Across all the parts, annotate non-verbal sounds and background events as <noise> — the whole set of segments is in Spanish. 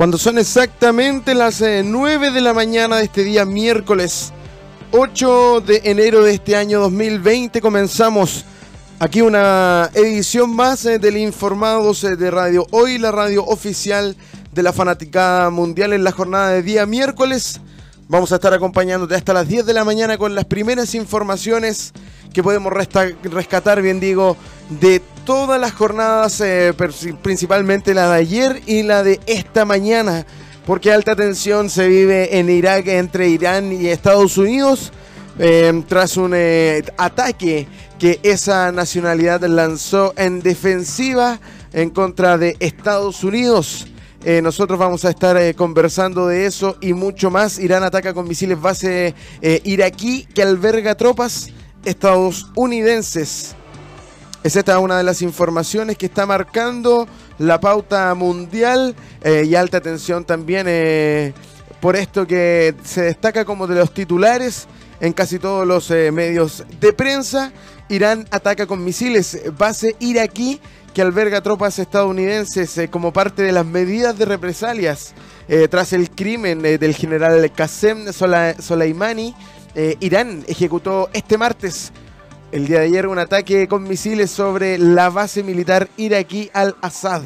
Cuando son exactamente las 9 eh, de la mañana de este día miércoles 8 de enero de este año 2020 comenzamos aquí una edición más eh, del Informados eh, de Radio Hoy, la radio oficial de la Fanaticada Mundial en la jornada de día miércoles. Vamos a estar acompañándote hasta las 10 de la mañana con las primeras informaciones que podemos rescatar, bien digo, de todas las jornadas, eh, principalmente la de ayer y la de esta mañana, porque alta tensión se vive en Irak entre Irán y Estados Unidos. Eh, tras un eh, ataque que esa nacionalidad lanzó en defensiva en contra de Estados Unidos. nosotros vamos a estar conversando de eso y mucho más. Irán ataca con misiles base iraquí que alberga tropas estadounidenses. Es esta una de las informaciones que está marcando la pauta mundial eh, y alta atención también eh, por esto que se destaca como de los titulares en casi todos los eh, medios de prensa. Irán ataca con misiles base iraquí que alberga tropas estadounidenses como parte de las medidas de represalias tras el crimen del general Qasem Soleimani. Irán ejecutó este martes el día de ayer un ataque con misiles sobre la base militar iraquí al-Assad,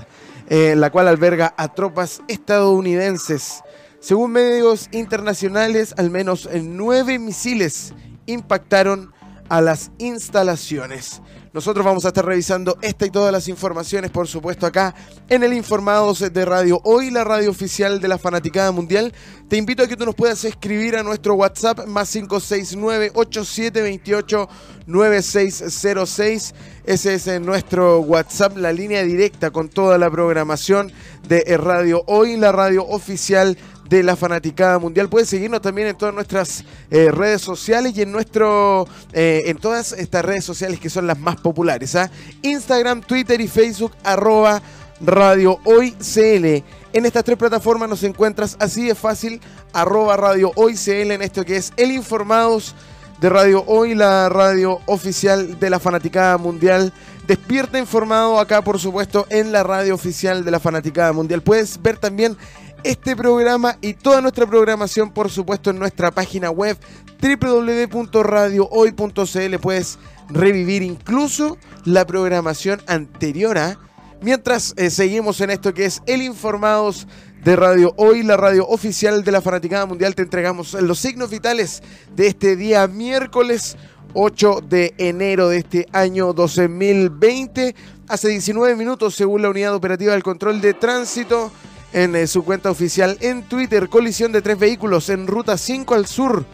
eh, la cual alberga a tropas estadounidenses. Según medios internacionales, al menos nueve misiles impactaron a las instalaciones. Nosotros vamos a estar revisando esta y todas las informaciones, por supuesto, acá en el Informados de Radio. Hoy la radio oficial de la Fanaticada Mundial. Te invito a que tú nos puedas escribir a nuestro WhatsApp más 569-8728-9606. Ese es nuestro WhatsApp, la línea directa con toda la programación de Radio Hoy, la radio oficial de la fanaticada mundial. Puedes seguirnos también en todas nuestras eh, redes sociales y en nuestro eh, en todas estas redes sociales que son las más populares. ¿ah? Instagram, Twitter y Facebook, arroba Radio Hoy CL. En estas tres plataformas nos encuentras así de fácil, arroba Radio Hoy CL en esto que es El Informados de Radio Hoy, la radio oficial de la fanaticada mundial. Despierta informado acá, por supuesto, en la radio oficial de la fanaticada mundial. Puedes ver también este programa y toda nuestra programación, por supuesto, en nuestra página web www.radiohoy.cl. Puedes revivir incluso la programación anterior a. Mientras eh, seguimos en esto que es el Informados de Radio Hoy, la radio oficial de la Fanaticada Mundial, te entregamos los signos vitales de este día miércoles 8 de enero de este año 2020. Hace 19 minutos, según la Unidad Operativa del Control de Tránsito, en eh, su cuenta oficial en Twitter. Colisión de tres vehículos en ruta 5 al sur,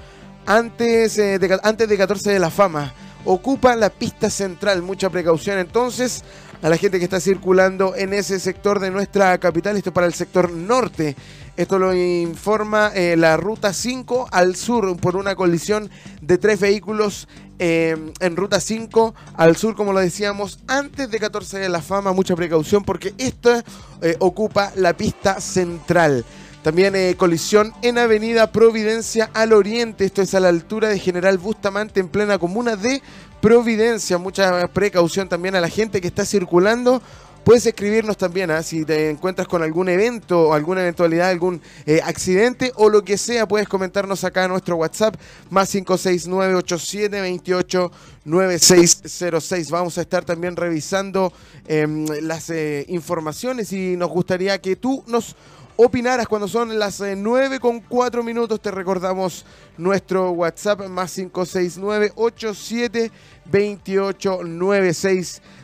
antes, eh, de, antes de 14 de la fama. Ocupa la pista central, mucha precaución entonces a la gente que está circulando en ese sector de nuestra capital, esto para el sector norte. Esto lo informa eh, la ruta 5 al sur por una colisión de tres vehículos eh, en ruta 5 al sur, como lo decíamos, antes de 14 de la fama, mucha precaución porque esta eh, ocupa la pista central. También colisión en Avenida Providencia al oriente, esto es a la altura de General Bustamante en plena comuna de Providencia. Mucha precaución también a la gente que está circulando Puedes escribirnos también ¿ah? si te encuentras con algún evento o alguna eventualidad, algún eh, accidente o lo que sea, puedes comentarnos acá en nuestro WhatsApp más 569-8728-9606. Vamos a estar también revisando em, las eh, informaciones y nos gustaría que tú nos opinaras cuando son las 9 eh, con 4 minutos. Te recordamos nuestro WhatsApp más 569 8728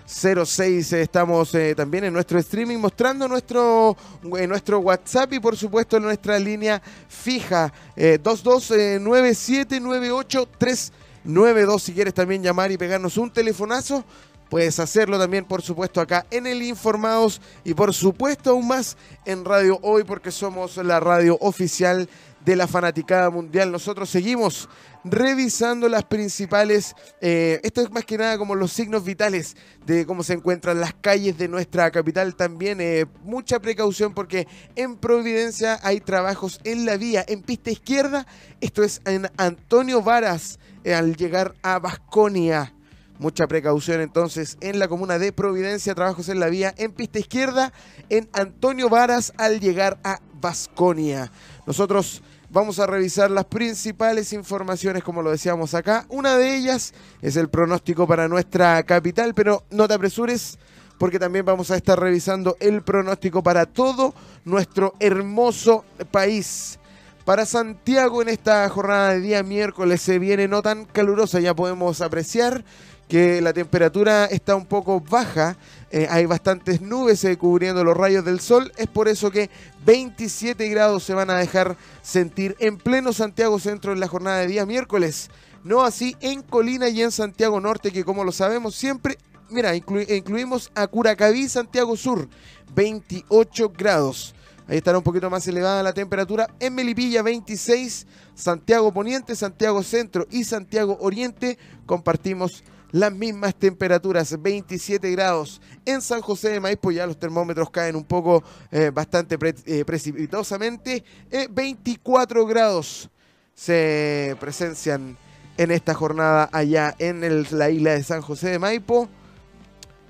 06. Estamos eh, también en nuestro streaming mostrando nuestro, eh, nuestro WhatsApp y por supuesto nuestra línea fija eh, 2297983992 si quieres también llamar y pegarnos un telefonazo. Puedes hacerlo también, por supuesto, acá en el Informados y por supuesto aún más en Radio Hoy porque somos la radio oficial de la fanaticada mundial. Nosotros seguimos revisando las principales, eh, esto es más que nada como los signos vitales de cómo se encuentran las calles de nuestra capital también. Eh, mucha precaución porque en Providencia hay trabajos en la vía, en pista izquierda, esto es en Antonio Varas eh, al llegar a Vasconia. Mucha precaución entonces en la comuna de Providencia, trabajos en la vía en pista izquierda, en Antonio Varas al llegar a Vasconia. Nosotros vamos a revisar las principales informaciones, como lo decíamos acá. Una de ellas es el pronóstico para nuestra capital, pero no te apresures porque también vamos a estar revisando el pronóstico para todo nuestro hermoso país. Para Santiago en esta jornada de día miércoles se viene no tan calurosa, ya podemos apreciar que la temperatura está un poco baja, eh, hay bastantes nubes cubriendo los rayos del sol, es por eso que 27 grados se van a dejar sentir en pleno Santiago Centro en la jornada de día miércoles. No así en Colina y en Santiago Norte, que como lo sabemos siempre, mira, incluimos a Curacaví, Santiago Sur, 28 grados. Ahí estará un poquito más elevada la temperatura. En Melipilla 26, Santiago Poniente, Santiago Centro y Santiago Oriente compartimos las mismas temperaturas, 27 grados. En San José de Maipo ya los termómetros caen un poco eh, bastante eh, precipitosamente. 24 eh, grados se presencian en esta jornada allá en la isla de San José de Maipo.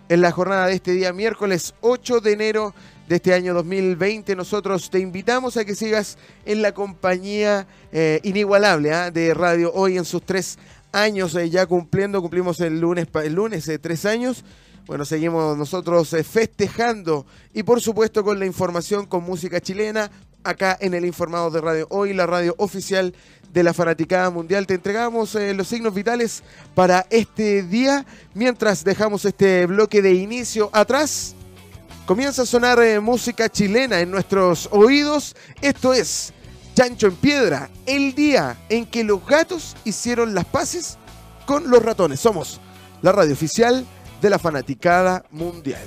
En la jornada de este día miércoles 8 de enero de este año 2020. Nosotros te invitamos a que sigas en la compañía inigualable ¿ah? de Radio Hoy en sus tres años eh, ya cumpliendo, cumplimos el lunes, el lunes eh, tres años. Bueno, seguimos nosotros eh, festejando y por supuesto con la información con música chilena acá en el Informado de Radio Hoy, la radio oficial de la Fanaticada Mundial. Te entregamos los signos vitales para este día. Mientras dejamos este bloque de inicio atrás, comienza a sonar música chilena en nuestros oídos. Esto es Chancho en Piedra, el día en que los gatos hicieron las paces con los ratones. Somos la radio oficial de la fanaticada mundial.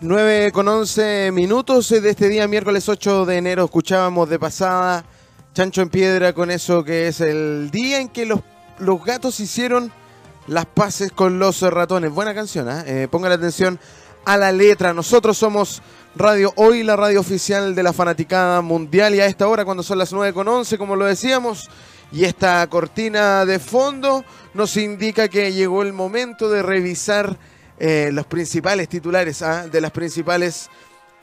9 con 11 minutos de este día, miércoles 8 de enero, escuchábamos de pasada Chancho en Piedra con eso que es el día en que los, los gatos hicieron las paces con los ratones. Buena canción, ¿eh? eh pongan atención a la letra. Nosotros somos Radio Hoy, la radio oficial de la fanaticada mundial. Y a esta hora, cuando son las 9 con 11, como lo decíamos, y esta cortina de fondo nos indica que llegó el momento de revisar eh, los principales titulares ¿ah? de las principales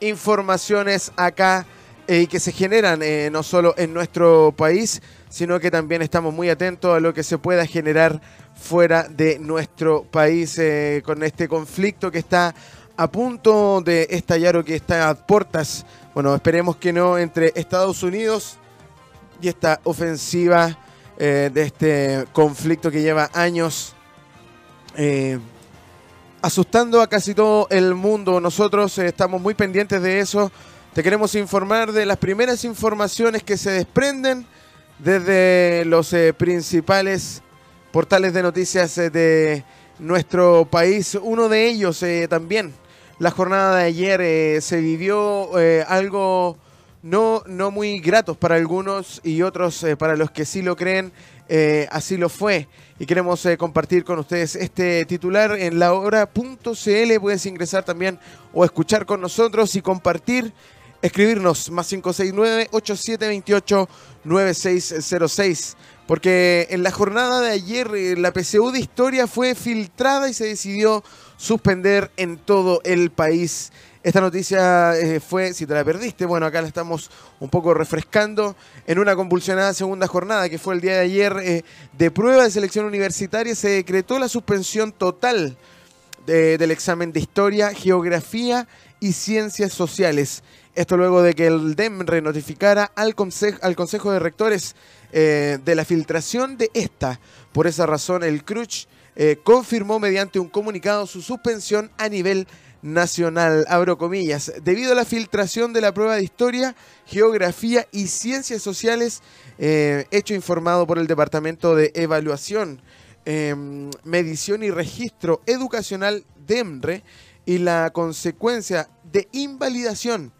informaciones acá eh, y que se generan eh, no solo en nuestro país, sino que también estamos muy atentos a lo que se pueda generar fuera de nuestro país con este conflicto que está a punto de estallar o que está a puertas, bueno, esperemos que no, entre Estados Unidos y esta ofensiva eh, de este conflicto que lleva años eh, asustando a casi todo el mundo. Nosotros eh, estamos muy pendientes de eso. Te queremos informar de las primeras informaciones que se desprenden desde los principales portales de noticias de nuestro país. Uno de ellos también la jornada de ayer eh, se vivió eh, algo no, no muy gratos para algunos y otros eh, para los que sí lo creen, así lo fue. Y queremos compartir con ustedes este titular en lahora.cl. Puedes ingresar también o escuchar con nosotros y compartir escribirnos más 569-8728-9606. Porque en la jornada de ayer la PCU de historia fue filtrada y se decidió suspender en todo el país. Esta noticia eh, fue, si te la perdiste, bueno, acá la estamos un poco refrescando en una convulsionada segunda jornada que fue el día de ayer eh, de prueba de selección universitaria. Se decretó la suspensión total del examen de historia, geografía y ciencias sociales. Esto luego de que el DEMRE notificara al, consejo, al Consejo de Rectores eh, de la filtración de esta. Por esa razón, el CRUCH eh, confirmó mediante un comunicado su suspensión a nivel nacional, abro comillas, debido a la filtración de la prueba de historia, geografía y ciencias sociales, eh, hecho informado por el Departamento de Evaluación, em, Medición y Registro Educacional DEMRE y la consecuencia de invalidación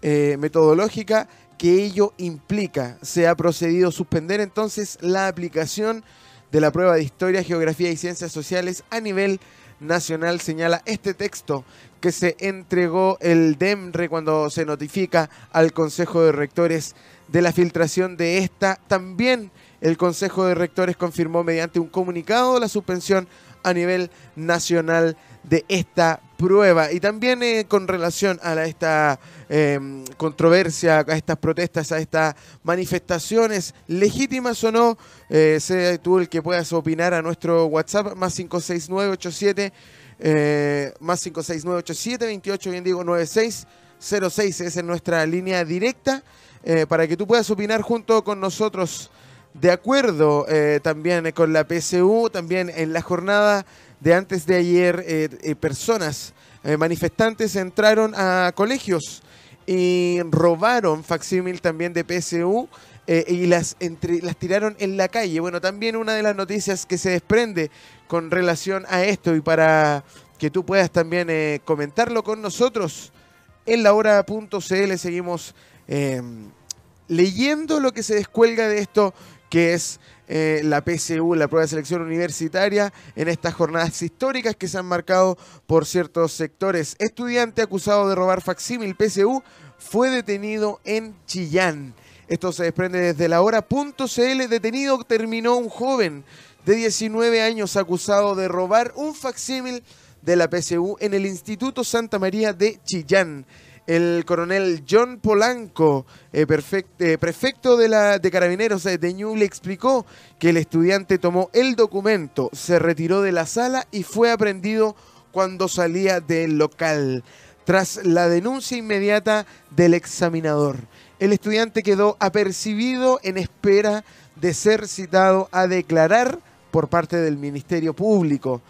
eh, metodológica que ello implica. Se ha procedido a suspender entonces la aplicación de la prueba de Historia, Geografía y Ciencias Sociales a nivel nacional, señala este texto que se entregó el DEMRE cuando se notifica al Consejo de Rectores de la filtración de esta. También el Consejo de Rectores confirmó mediante un comunicado la suspensión a nivel nacional de esta prueba. Y también eh, con relación a esta em, controversia, a estas protestas, a estas manifestaciones, legítimas o no, eh, sea tú el que puedas opinar a nuestro WhatsApp, más 56987, eh, más 56987, 28, bien digo, 9606, es en nuestra línea directa, eh, para que tú puedas opinar junto con nosotros. De acuerdo también con la PSU, también en la jornada de antes de ayer, eh, eh, personas, eh, manifestantes entraron a colegios y robaron facsímil también de PSU y las, las tiraron en la calle. Bueno, también una de las noticias que se desprende con relación a esto y para que tú puedas también comentarlo con nosotros en la hora.cl seguimos leyendo lo que se descuelga de esto que es eh, la PSU, la prueba de selección universitaria, en estas jornadas históricas que se han marcado por ciertos sectores. Estudiante acusado de robar facsímil PSU fue detenido en Chillán. Esto se desprende desde la hora.cl. Detenido terminó un joven de 19 años acusado de robar un facsímil de la PSU en el Instituto Santa María de Chillán el coronel John Polanco, eh, eh, prefecto de, la, de Carabineros de Ñuble, explicó que el estudiante tomó el documento, se retiró de la sala y fue aprendido cuando salía del local, tras la denuncia inmediata del examinador. El estudiante quedó apercibido en espera de ser citado a declarar por parte del Ministerio Público.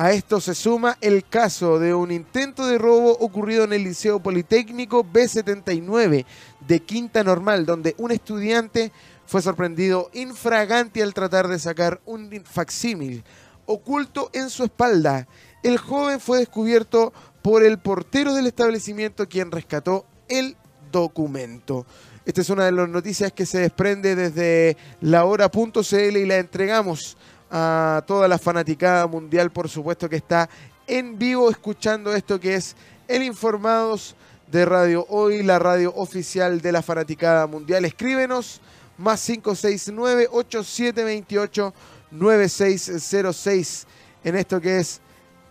A esto se suma el caso de un intento de robo ocurrido en el Liceo Politécnico B79 de Quinta Normal, donde un estudiante fue sorprendido infragante al tratar de sacar un facsímil oculto en su espalda. El joven fue descubierto por el portero del establecimiento quien rescató el documento. Esta es una de las noticias que se desprende desde la hora.cl y la entregamos a toda la fanaticada mundial, por supuesto que está en vivo escuchando esto que es el Informados de Radio Hoy, la radio oficial de la fanaticada mundial. Escríbenos más 569-8728-9606 en esto que es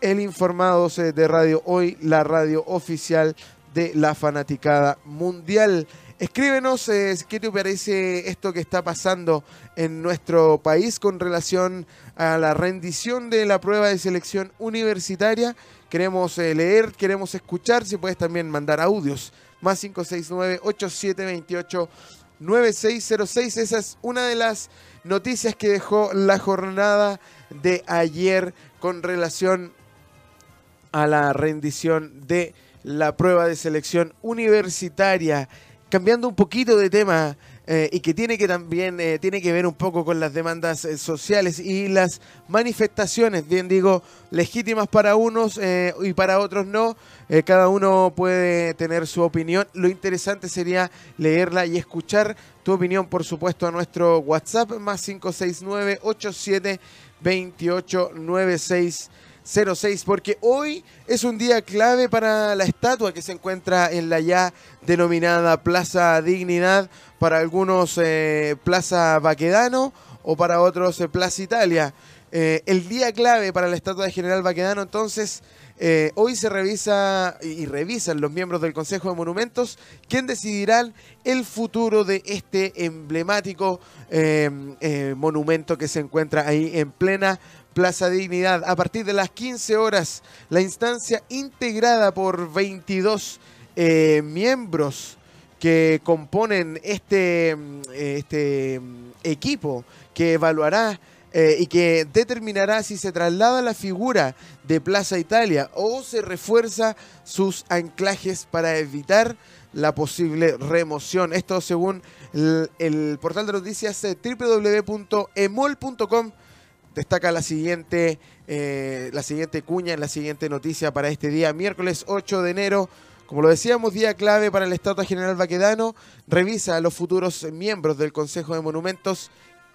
el Informados de Radio Hoy, la radio oficial de la fanaticada mundial. Escríbenos eh, qué te parece esto que está pasando en nuestro país con relación a la rendición de la prueba de selección universitaria. Queremos eh, leer, queremos escuchar, si puedes también mandar audios. Más 569-8728-9606. Esa es una de las noticias que dejó la jornada de ayer con relación a la rendición de la prueba de selección universitaria cambiando un poquito de tema eh, y que tiene que también eh, tiene que ver un poco con las demandas eh, sociales y las manifestaciones, bien digo, legítimas para unos y para otros no. cada uno puede tener su opinión. Lo interesante sería leerla y escuchar tu opinión, por supuesto, a nuestro WhatsApp más 569 87 28 96 06, porque hoy es un día clave para la estatua que se encuentra en la ya denominada Plaza Dignidad, para algunos eh, Plaza Baquedano o para otros eh, Plaza Italia. Eh, el día clave para la estatua de General Baquedano, entonces, hoy se revisa y, revisan los miembros del Consejo de Monumentos quién decidirán el futuro de este emblemático monumento que se encuentra ahí en plena Plaza Dignidad. A partir de las 15 horas, la instancia integrada por 22 eh, miembros que componen este, mm, este mm, equipo que evaluará eh, y que determinará si se traslada la figura de Plaza Italia o se refuerza sus anclajes para evitar la posible remoción. Esto según el, portal de noticias eh, www.emol.com destaca la siguiente, eh, la siguiente cuña, la siguiente noticia para este día, miércoles 8 de enero. Como lo decíamos, día clave para el Estado General Baquedano. Revisa a los futuros miembros del Consejo de Monumentos,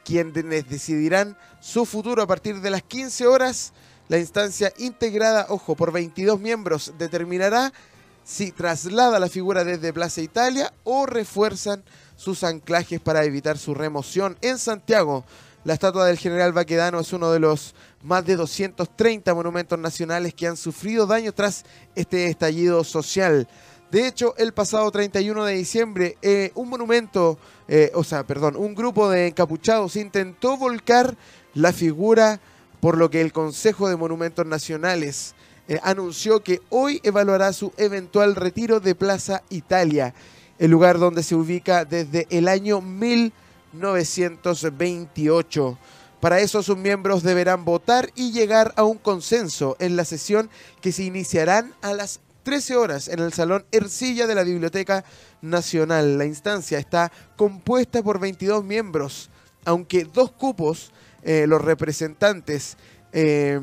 quienes decidirán su futuro a partir de las 15 horas. La instancia integrada, ojo, por 22 miembros determinará si traslada la figura desde Plaza Italia o refuerzan sus anclajes para evitar su remoción en Santiago. La estatua del general Baquedano es uno de los más de 230 monumentos nacionales que han sufrido daño tras este estallido social. De hecho, el pasado 31 de diciembre, eh, un monumento, eh, o sea, perdón, un grupo de encapuchados intentó volcar la figura, por lo que el Consejo de Monumentos Nacionales eh, anunció que hoy evaluará su eventual retiro de Plaza Italia, el lugar donde se ubica desde el año 1928. Para eso sus miembros deberán votar y llegar a un consenso en la sesión que se iniciarán a las 13 horas en el Salón Ercilla de la Biblioteca Nacional. La instancia está compuesta por 22 miembros, aunque dos cupos, eh, los representantes eh,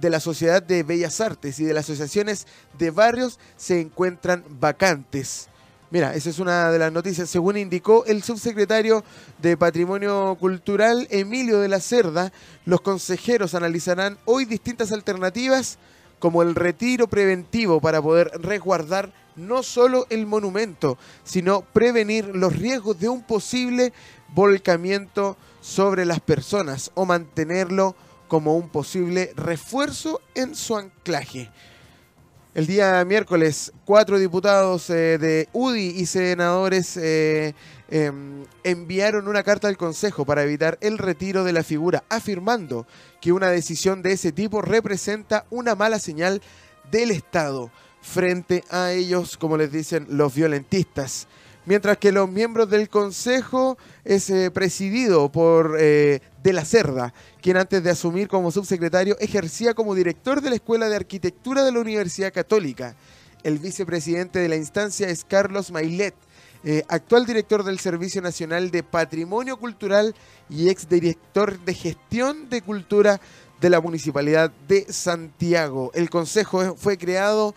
de la Sociedad de Bellas Artes y de las asociaciones de barrios se encuentran vacantes. Mira, esa es una de las noticias. Según indicó el subsecretario de Patrimonio Cultural, Emilio de la Cerda, los consejeros analizarán hoy distintas alternativas como el retiro preventivo para poder resguardar no solo el monumento, sino prevenir los riesgos de un posible volcamiento sobre las personas o mantenerlo como un posible refuerzo en su anclaje. El día miércoles, cuatro diputados eh, de UDI y senadores eh, em, enviaron una carta al Consejo para evitar el retiro de la figura, afirmando que una decisión de ese tipo representa una mala señal del Estado frente a ellos, como les dicen los violentistas mientras que los miembros del Consejo es eh, presidido por eh, De la Cerda, quien antes de asumir como subsecretario ejercía como director de la Escuela de Arquitectura de la Universidad Católica. El vicepresidente de la instancia es Carlos Mailet, eh, actual director del Servicio Nacional de Patrimonio Cultural y exdirector de Gestión de Cultura de la Municipalidad de Santiago. El consejo fue creado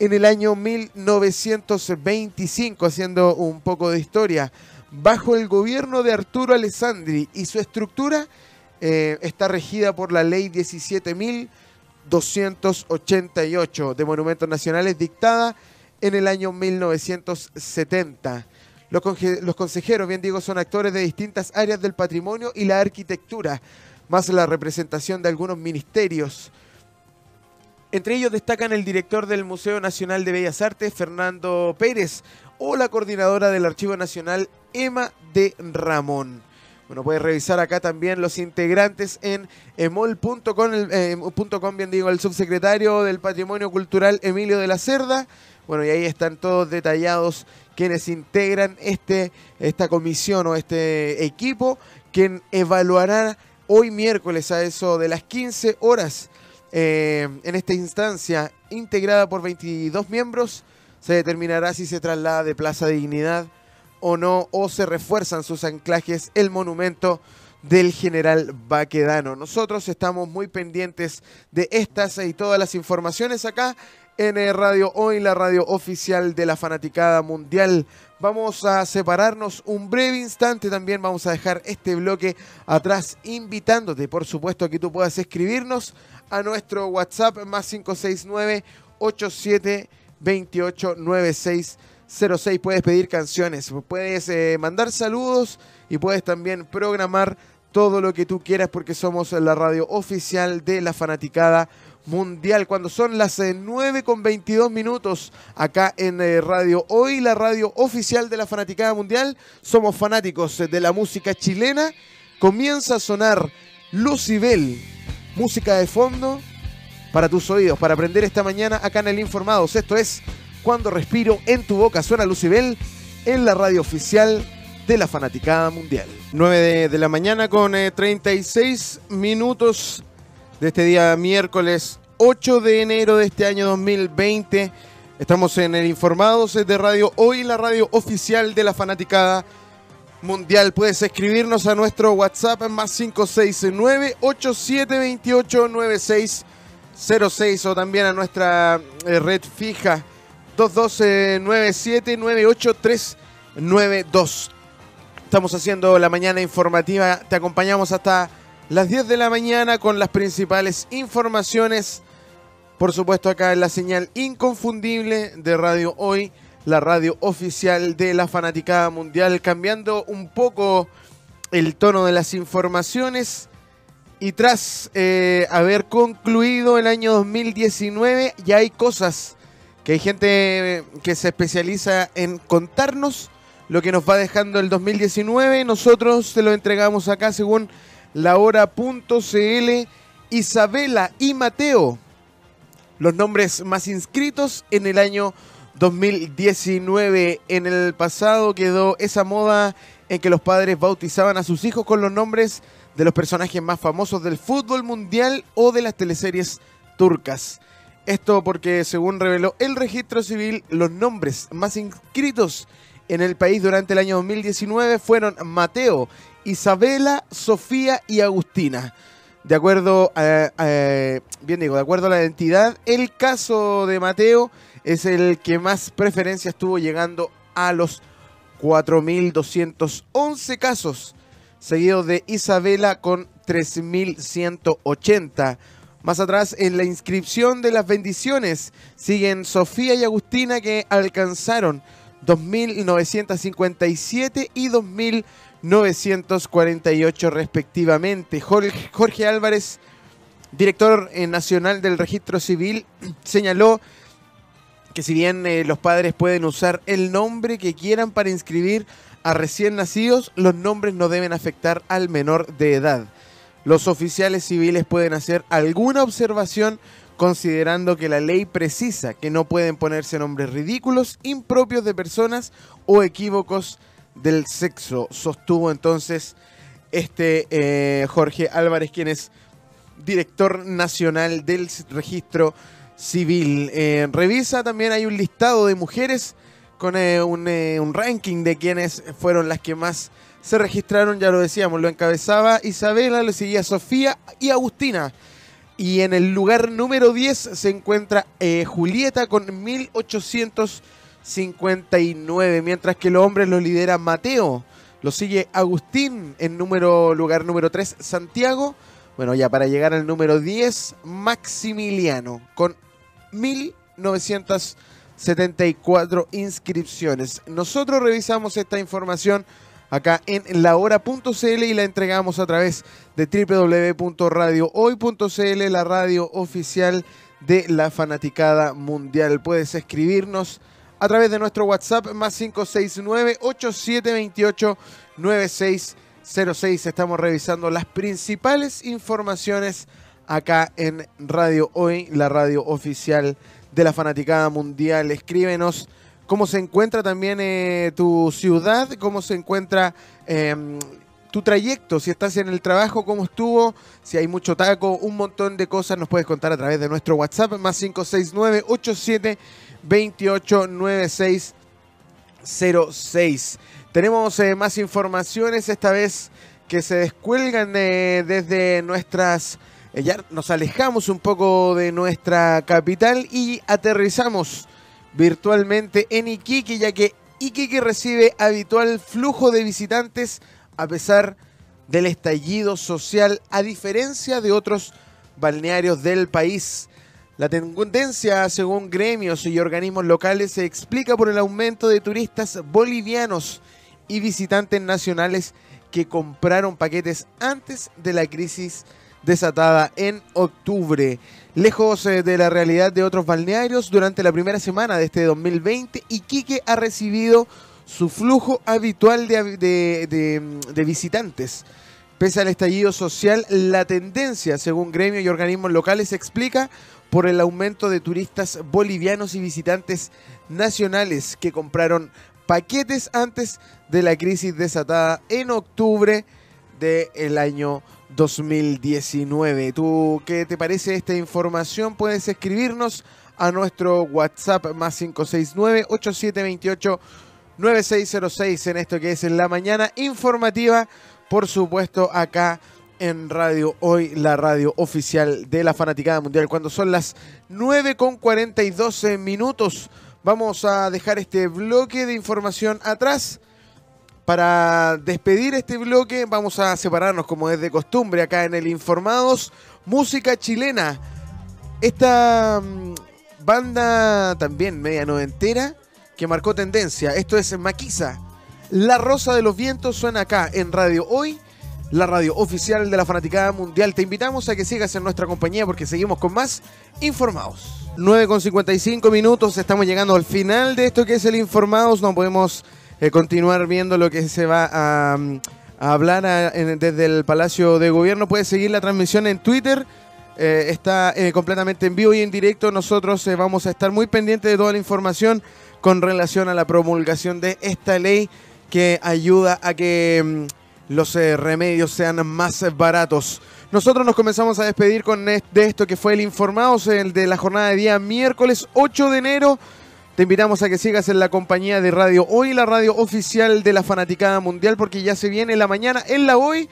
en el año 1925, haciendo un poco de historia, bajo el gobierno de Arturo Alessandri y su estructura eh, está regida por la ley 17.288 de Monumentos Nacionales dictada en el año 1970. Los, los consejeros, bien digo, son actores de distintas áreas del patrimonio y la arquitectura, más la representación de algunos ministerios entre ellos destacan el director del Museo Nacional de Bellas Artes, Fernando Pérez, o la coordinadora del Archivo Nacional, Emma de Ramón. Bueno, puedes revisar acá también los integrantes en emol.com, eh, bien digo, el subsecretario del Patrimonio Cultural, Emilio de la Cerda. Bueno, y ahí están todos detallados quienes integran este, esta comisión o este equipo, quien evaluará hoy miércoles a eso de las 15 horas eh, en esta instancia, integrada por 22 miembros, se determinará si se traslada de Plaza Dignidad o no, o se refuerzan sus anclajes el monumento del general Baquedano. Nosotros estamos muy pendientes de estas y todas las informaciones acá en eh, Radio Hoy, la radio oficial de la Fanaticada Mundial. Vamos a separarnos un breve instante, también vamos a dejar este bloque atrás, invitándote, por supuesto, a que tú puedas escribirnos a nuestro WhatsApp más 569 87289606 Puedes pedir canciones, puedes eh, mandar saludos y puedes también programar todo lo que tú quieras porque somos la radio oficial de la fanaticada mundial. Cuando son las 9 eh, con 22 minutos acá en eh, Radio Hoy, la radio oficial de la Fanaticada Mundial, somos fanáticos de la música chilena. Comienza a sonar Lucibel, música de fondo para tus oídos, para aprender esta mañana acá en el Informados. Esto es Cuando Respiro en tu boca. Suena Lucibel en la radio oficial de la Fanaticada Mundial. 9 de, la mañana con 36 eh, minutos de este día miércoles 8 de enero de este año 2020. Estamos en el Informados de Radio Hoy, la radio oficial de la Fanaticada Mundial. Puedes escribirnos a nuestro WhatsApp más 569-8728-9606 o también a nuestra eh, red fija 212-9798-392. Estamos haciendo la mañana informativa. Te acompañamos hasta las 10 de la mañana con las principales informaciones. Por supuesto, acá en la señal inconfundible de Radio Hoy, la radio oficial de la Fanaticada Mundial, cambiando un poco el tono de las informaciones. Y tras eh, haber concluido el año 2019, ya hay cosas que hay gente que se especializa en contarnos lo que nos va dejando el 2019. Nosotros se lo entregamos acá según la hora.cl. Isabela y Mateo, los nombres más inscritos en el año 2019. En el pasado quedó esa moda en que los padres bautizaban a sus hijos con los nombres de los personajes más famosos del fútbol mundial o de las teleseries turcas. Esto porque, según reveló el registro civil, los nombres más inscritos en el país durante el año 2019 fueron Mateo, Isabela, Sofía y Agustina. De acuerdo a, bien digo, de acuerdo a la identidad, el caso de Mateo es el que más preferencia estuvo llegando a los 4.211 casos, seguido de Isabela con 3.180. Más atrás, en la inscripción de las bendiciones, siguen Sofía y Agustina que alcanzaron 2.957 y 2.948 respectivamente. Jorge, Álvarez, director eh, nacional del registro civil, <clears throat> señaló que si bien eh, los padres pueden usar el nombre que quieran para inscribir a recién nacidos, los nombres no deben afectar al menor de edad. Los oficiales civiles pueden hacer alguna observación considerando que la ley precisa que no pueden ponerse nombres ridículos, impropios de personas o equívocos del sexo. Sostuvo entonces este eh, Jorge Álvarez, quien es director nacional del registro civil. Eh, revisa también, hay un listado de mujeres con eh, un, un, ranking de quienes fueron las que más se registraron, ya lo decíamos, lo encabezaba Isabela, lo seguía Sofía y Agustina. Y en el lugar número 10 se encuentra eh, Julieta con 1859, mientras que los hombres lo lidera Mateo. Lo sigue Agustín en número, lugar número 3, Santiago. Bueno, ya para llegar al número 10, Maximiliano con 1974 inscripciones. Nosotros revisamos esta información acá en lahora.cl y la entregamos a través de www.radiohoy.cl, la radio oficial de la fanaticada mundial. Puedes escribirnos a través de nuestro WhatsApp más 569-8728-9606. Estamos revisando las principales informaciones acá en Radio Hoy, la radio oficial de la fanaticada mundial. Escríbenos cómo se encuentra también eh, tu ciudad, cómo se encuentra em, tu trayecto, si estás en el trabajo, cómo estuvo, si hay mucho taco, un montón de cosas nos puedes contar a través de nuestro WhatsApp, más 569 87 28 Tenemos eh, más informaciones, esta vez que se descuelgan eh, desde nuestras... ya nos alejamos un poco de nuestra capital y aterrizamos virtualmente en Iquique, ya que Iquique recibe habitual flujo de visitantes a pesar del estallido social, a diferencia de otros balnearios del país. La tendencia, según gremios y organismos locales, se explica por el aumento de turistas bolivianos y visitantes nacionales que compraron paquetes antes de la crisis desatada en octubre. Lejos eh, de la realidad de otros balnearios, durante la primera semana de este 2020, Iquique ha recibido su flujo habitual de, visitantes. Pese al estallido social, la tendencia, según gremios y organismos locales, se explica por el aumento de turistas bolivianos y visitantes nacionales que compraron paquetes antes de la crisis desatada en octubre del año 2019. ¿Tú qué te parece esta información? Puedes escribirnos a nuestro WhatsApp más 569-8728-9606 en esto que es en la mañana informativa, por supuesto acá en Radio Hoy, la radio oficial de la Fanaticada Mundial. Cuando son las 9 con 42 minutos, vamos a dejar este bloque de información atrás para despedir este bloque vamos a separarnos como es de costumbre acá en el Informados. Música chilena. Esta mm, banda también media noventera que marcó tendencia. Esto es Maquisa. La Rosa de los Vientos suena acá en Radio Hoy, la radio oficial de la Fanaticada Mundial. Te invitamos a que sigas en nuestra compañía porque seguimos con más informados. 9 con 55 minutos, estamos llegando al final de esto que es el Informados. No podemos eh, continuar viendo lo que se va a, a hablar desde el Palacio de Gobierno. Puedes seguir la transmisión en Twitter. Eh, está eh, completamente en vivo y en directo. Nosotros vamos a estar muy pendientes de toda la información con relación a la promulgación de esta ley que ayuda a que mm, los remedios sean más baratos. Nosotros nos comenzamos a despedir con de esto que fue el Informados, el de la jornada de día miércoles 8 de enero. Te invitamos a que sigas en la compañía de Radio Hoy, la radio oficial de la Fanaticada Mundial, porque ya se viene la mañana en la Hoy.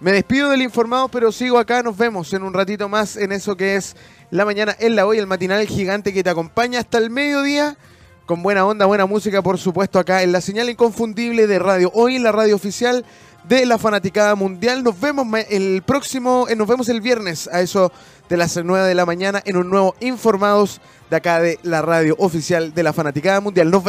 Me despido del informado, pero sigo acá. Nos vemos en un ratito más en eso que es la mañana en la hoy, el matinal gigante que te acompaña hasta el mediodía. Con buena onda, buena música, por supuesto, acá en la señal inconfundible de Radio Hoy, la radio oficial de la Fanaticada Mundial. Nos vemos el próximo, eh, nos vemos el viernes a eso de las 9 de la mañana en un nuevo Informados de acá de la radio oficial de la Fanaticada Mundial. Nos.